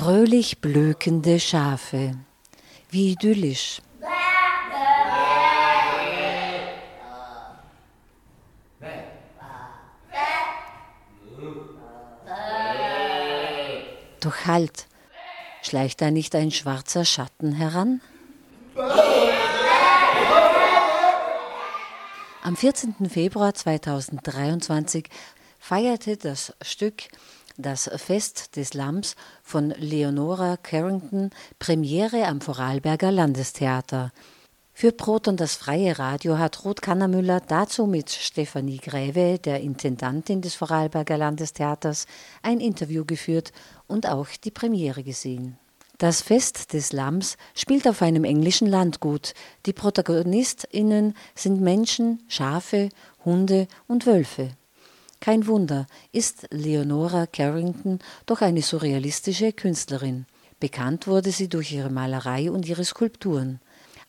Fröhlich blökende Schafe. Wie idyllisch. Doch halt, schleicht da nicht ein schwarzer Schatten heran? Am 14. Februar 2023 feierte das Stück Das Fest des Lamms von Leonora Carrington Premiere am Vorarlberger Landestheater. Für Proton das freie Radio hat Ruth Kannermüller dazu mit Stefanie Gräve, der Intendantin des Vorarlberger Landestheaters, ein Interview geführt und auch die Premiere gesehen. Das Fest des Lamms spielt auf einem englischen Landgut. Die ProtagonistInnen sind Menschen, Schafe, Hunde und Wölfe. Kein Wunder, ist Leonora Carrington doch eine surrealistische Künstlerin. Bekannt wurde sie durch ihre Malerei und ihre Skulpturen.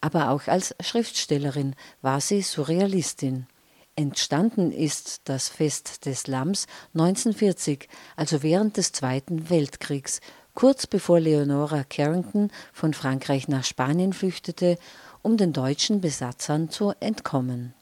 Aber auch als Schriftstellerin war sie Surrealistin. Entstanden ist das Fest des Lamms 1940, also während des Zweiten Weltkriegs, kurz bevor Leonora Carrington von Frankreich nach Spanien flüchtete, um den deutschen Besatzern zu entkommen.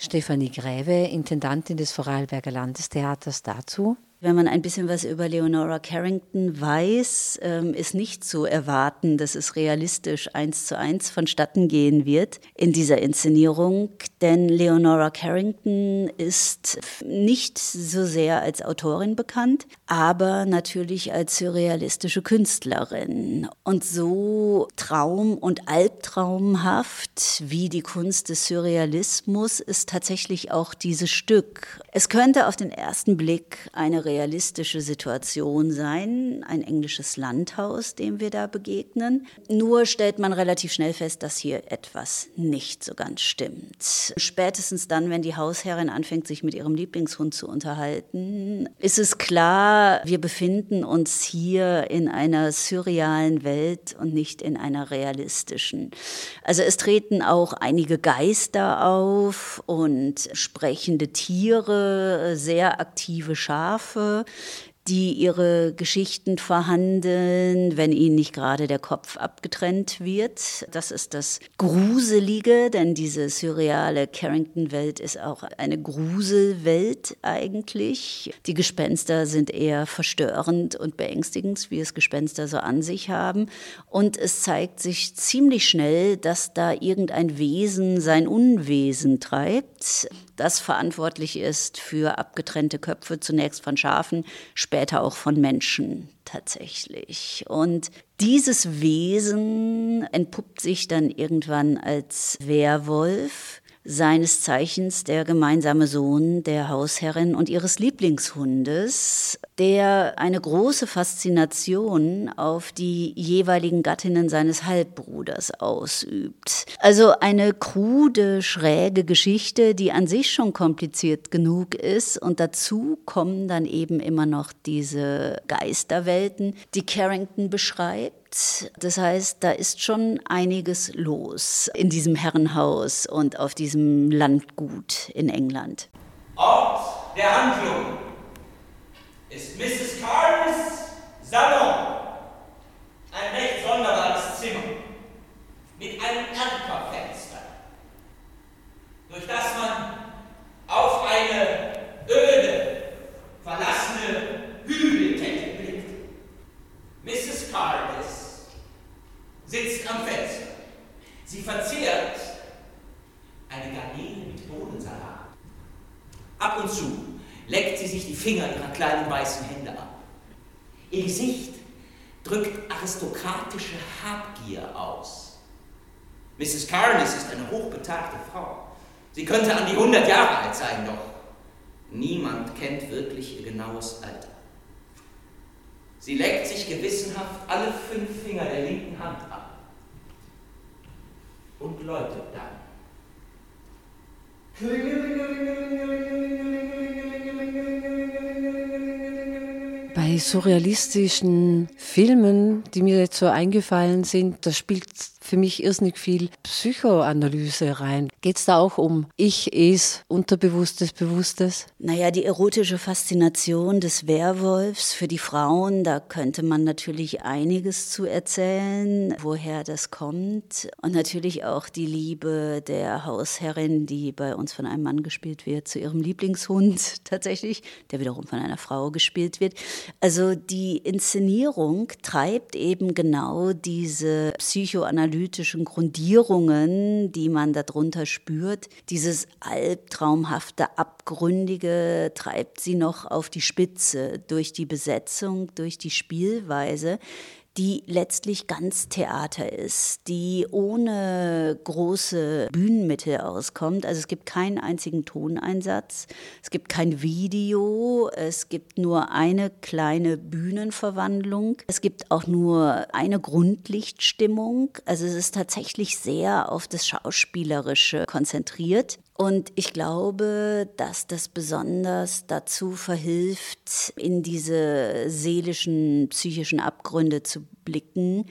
Stefanie Gräve, Intendantin des Vorarlberger Landestheaters, dazu. Wenn man ein bisschen was über Leonora Carrington weiß, ähm, ist nicht zu erwarten, dass es realistisch eins zu eins vonstatten gehen wird in dieser Inszenierung. Denn Leonora Carrington ist nicht so sehr als Autorin bekannt, aber natürlich als surrealistische Künstlerin. Und so traum- und albtraumhaft wie die Kunst des Surrealismus ist tatsächlich auch dieses Stück. Es könnte auf den ersten Blick eine realistische Situation sein, ein englisches Landhaus, dem wir da begegnen. Nur stellt man relativ schnell fest, dass hier etwas nicht so ganz stimmt. Spätestens dann, wenn die Hausherrin anfängt, sich mit ihrem Lieblingshund zu unterhalten, ist es klar, wir befinden uns hier in einer surrealen Welt und nicht in einer realistischen. Also es treten auch einige Geister auf und sprechende Tiere, sehr aktive Schafe. euh, die ihre Geschichten verhandeln, wenn ihnen nicht gerade der Kopf abgetrennt wird. Das ist das Gruselige, denn diese surreale Carrington-Welt ist auch eine Gruselwelt eigentlich. Die Gespenster sind eher verstörend und beängstigend, wie es Gespenster so an sich haben. Und es zeigt sich ziemlich schnell, dass da irgendein Wesen sein Unwesen treibt das verantwortlich ist für abgetrennte Köpfe, zunächst von Schafen, später auch von Menschen tatsächlich. Und dieses Wesen entpuppt sich dann irgendwann als Werwolf seines Zeichens der gemeinsame Sohn der Hausherrin und ihres Lieblingshundes, der eine große Faszination auf die jeweiligen Gattinnen seines Halbbruders ausübt. Also eine krude, schräge Geschichte, die an sich schon kompliziert genug ist und dazu kommen dann eben immer noch diese Geisterwelten, die Carrington beschreibt das heißt, da ist schon einiges los in diesem Herrenhaus und auf diesem Landgut in England. Ort der Handlung ist Mrs. Carnes Salon. Ein recht sonderbares Zimmer mit einem Erkerfenster, durch das man auf eine öde, verlassene Hügelkette blickt. Mrs. Carnes sitzt am Fenster. Sie verzehrt eine Garnele mit Bohnensalat. Ab und zu leckt sie sich die Finger ihrer kleinen weißen Hände ab. Ihr Gesicht drückt aristokratische Habgier aus. Mrs. Carnes ist eine hochbetagte Frau. Sie könnte an die 100 Jahre alt sein, doch niemand kennt wirklich ihr genaues Alter. Sie leckt sich gewissenhaft alle fünf Finger der linken Hand ab und läutet dann. Surrealistischen Filmen, die mir jetzt so eingefallen sind, da spielt für mich irrsinnig viel Psychoanalyse rein. Geht es da auch um Ich, Es, Unterbewusstes, Bewusstes? Naja, die erotische Faszination des Werwolfs für die Frauen, da könnte man natürlich einiges zu erzählen, woher das kommt. Und natürlich auch die Liebe der Hausherrin, die bei uns von einem Mann gespielt wird, zu ihrem Lieblingshund tatsächlich, der wiederum von einer Frau gespielt wird. Also die Inszenierung treibt eben genau diese psychoanalytischen Grundierungen, die man darunter spürt. Dieses albtraumhafte, abgründige treibt sie noch auf die Spitze durch die Besetzung, durch die Spielweise die letztlich ganz Theater ist, die ohne große Bühnenmittel auskommt. Also es gibt keinen einzigen Toneinsatz, es gibt kein Video, es gibt nur eine kleine Bühnenverwandlung, es gibt auch nur eine Grundlichtstimmung. Also es ist tatsächlich sehr auf das Schauspielerische konzentriert. Und ich glaube, dass das besonders dazu verhilft, in diese seelischen, psychischen Abgründe zu blicken,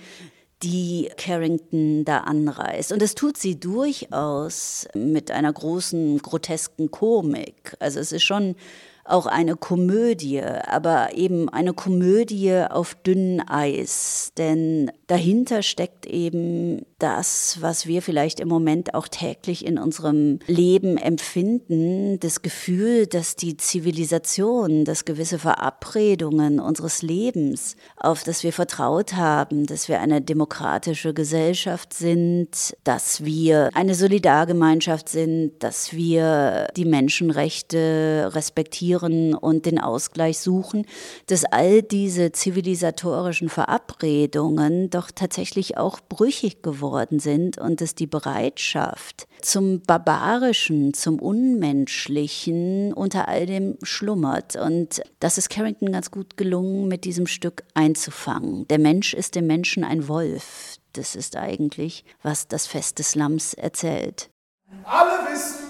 die Carrington da anreißt. Und das tut sie durchaus mit einer großen, grotesken Komik. Also es ist schon auch eine Komödie, aber eben eine Komödie auf dünnem Eis. Denn dahinter steckt eben das, was wir vielleicht im Moment auch täglich in unserem Leben empfinden, das Gefühl, dass die Zivilisation, dass gewisse Verabredungen unseres Lebens, auf das wir vertraut haben, dass wir eine demokratische Gesellschaft sind, dass wir eine Solidargemeinschaft sind, dass wir die Menschenrechte respektieren und den Ausgleich suchen, dass all diese zivilisatorischen Verabredungen doch tatsächlich auch brüchig geworden geworden sind und dass die Bereitschaft zum Barbarischen, zum Unmenschlichen unter all dem schlummert. Und das ist Carrington ganz gut gelungen, mit diesem Stück einzufangen. Der Mensch ist dem Menschen ein Wolf. Das ist eigentlich, was das Fest des Lamms erzählt. Alle wissen,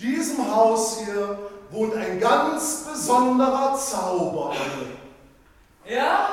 diesem Haus hier wohnt ein ganz besonderer Zauber. Ja?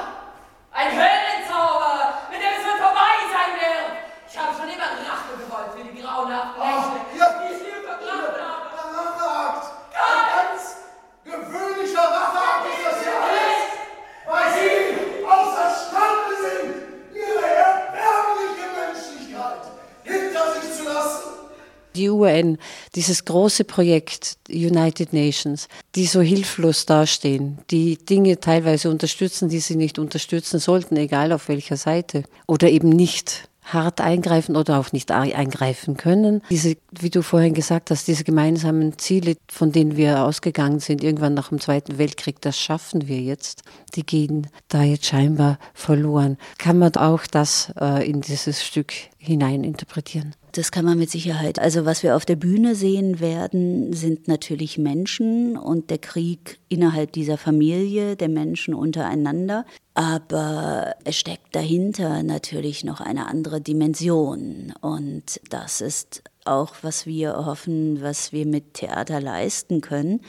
UN, dieses große Projekt United Nations, die so hilflos dastehen, die Dinge teilweise unterstützen, die sie nicht unterstützen sollten, egal auf welcher Seite, oder eben nicht hart eingreifen oder auch nicht eingreifen können. Diese, wie du vorhin gesagt hast, diese gemeinsamen Ziele, von denen wir ausgegangen sind, irgendwann nach dem Zweiten Weltkrieg, das schaffen wir jetzt. Die gehen da jetzt scheinbar verloren. Kann man auch das äh, in dieses Stück hinein interpretieren? Das kann man mit Sicherheit. Also was wir auf der Bühne sehen werden, sind natürlich Menschen und der Krieg innerhalb dieser Familie, der Menschen untereinander. Aber es steckt dahinter natürlich noch eine andere Dimension. Und das ist auch, was wir hoffen, was wir mit Theater leisten können,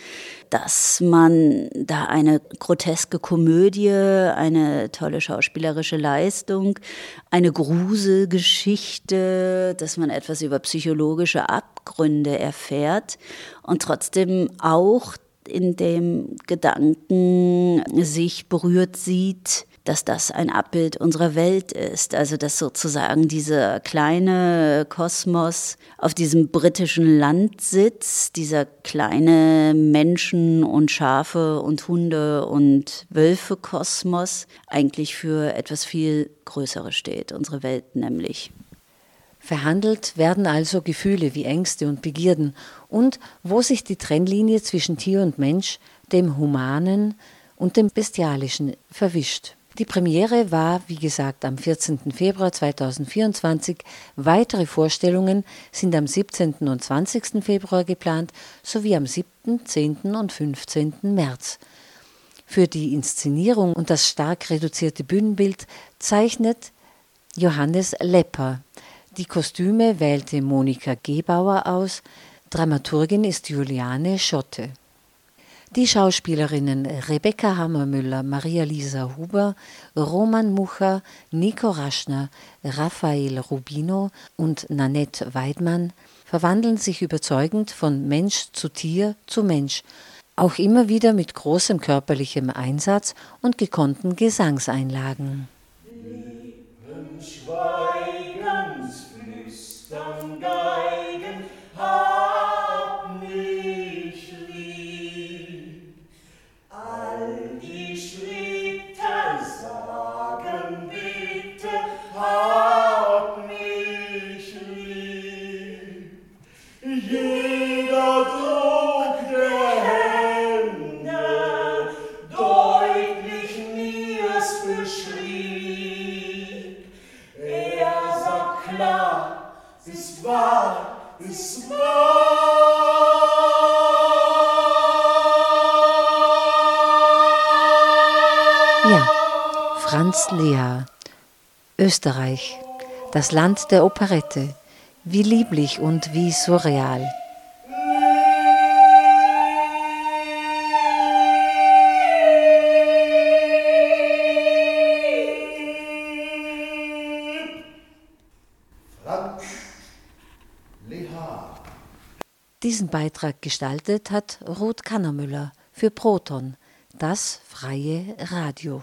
dass man da eine groteske Komödie, eine tolle schauspielerische Leistung, eine Gruselgeschichte, dass man etwas über psychologische Abgründe erfährt und trotzdem auch in dem Gedanken sich berührt sieht, dass das ein Abbild unserer Welt ist. Also dass sozusagen dieser kleine Kosmos auf diesem britischen Land sitzt, dieser kleine Menschen und Schafe und Hunde und Wölfe Kosmos eigentlich für etwas viel Größeres steht, unsere Welt nämlich. Verhandelt werden also Gefühle wie Ängste und Begierden und wo sich die Trennlinie zwischen Tier und Mensch, dem Humanen und dem Bestialischen verwischt. Die Premiere war, wie gesagt, am 14. Februar 2024. Weitere Vorstellungen sind am 17. und 20. Februar geplant, sowie am 7., 10. und 15. März. Für die Inszenierung und das stark reduzierte Bühnenbild zeichnet Johannes Lepper. Die Kostüme wählte Monika Gebauer aus, Dramaturgin ist Juliane Schotte. Die Schauspielerinnen Rebecca Hammermüller, Maria-Lisa Huber, Roman Mucher, Nico Raschner, Raphael Rubino und Nanette Weidmann verwandeln sich überzeugend von Mensch zu Tier zu Mensch, auch immer wieder mit großem körperlichem Einsatz und gekonnten Gesangseinlagen. Schweigens Franz Lea, Österreich, das Land der Operette, wie lieblich und wie surreal. Beitrag gestaltet hat Ruth Kannermüller für Proton, das freie Radio.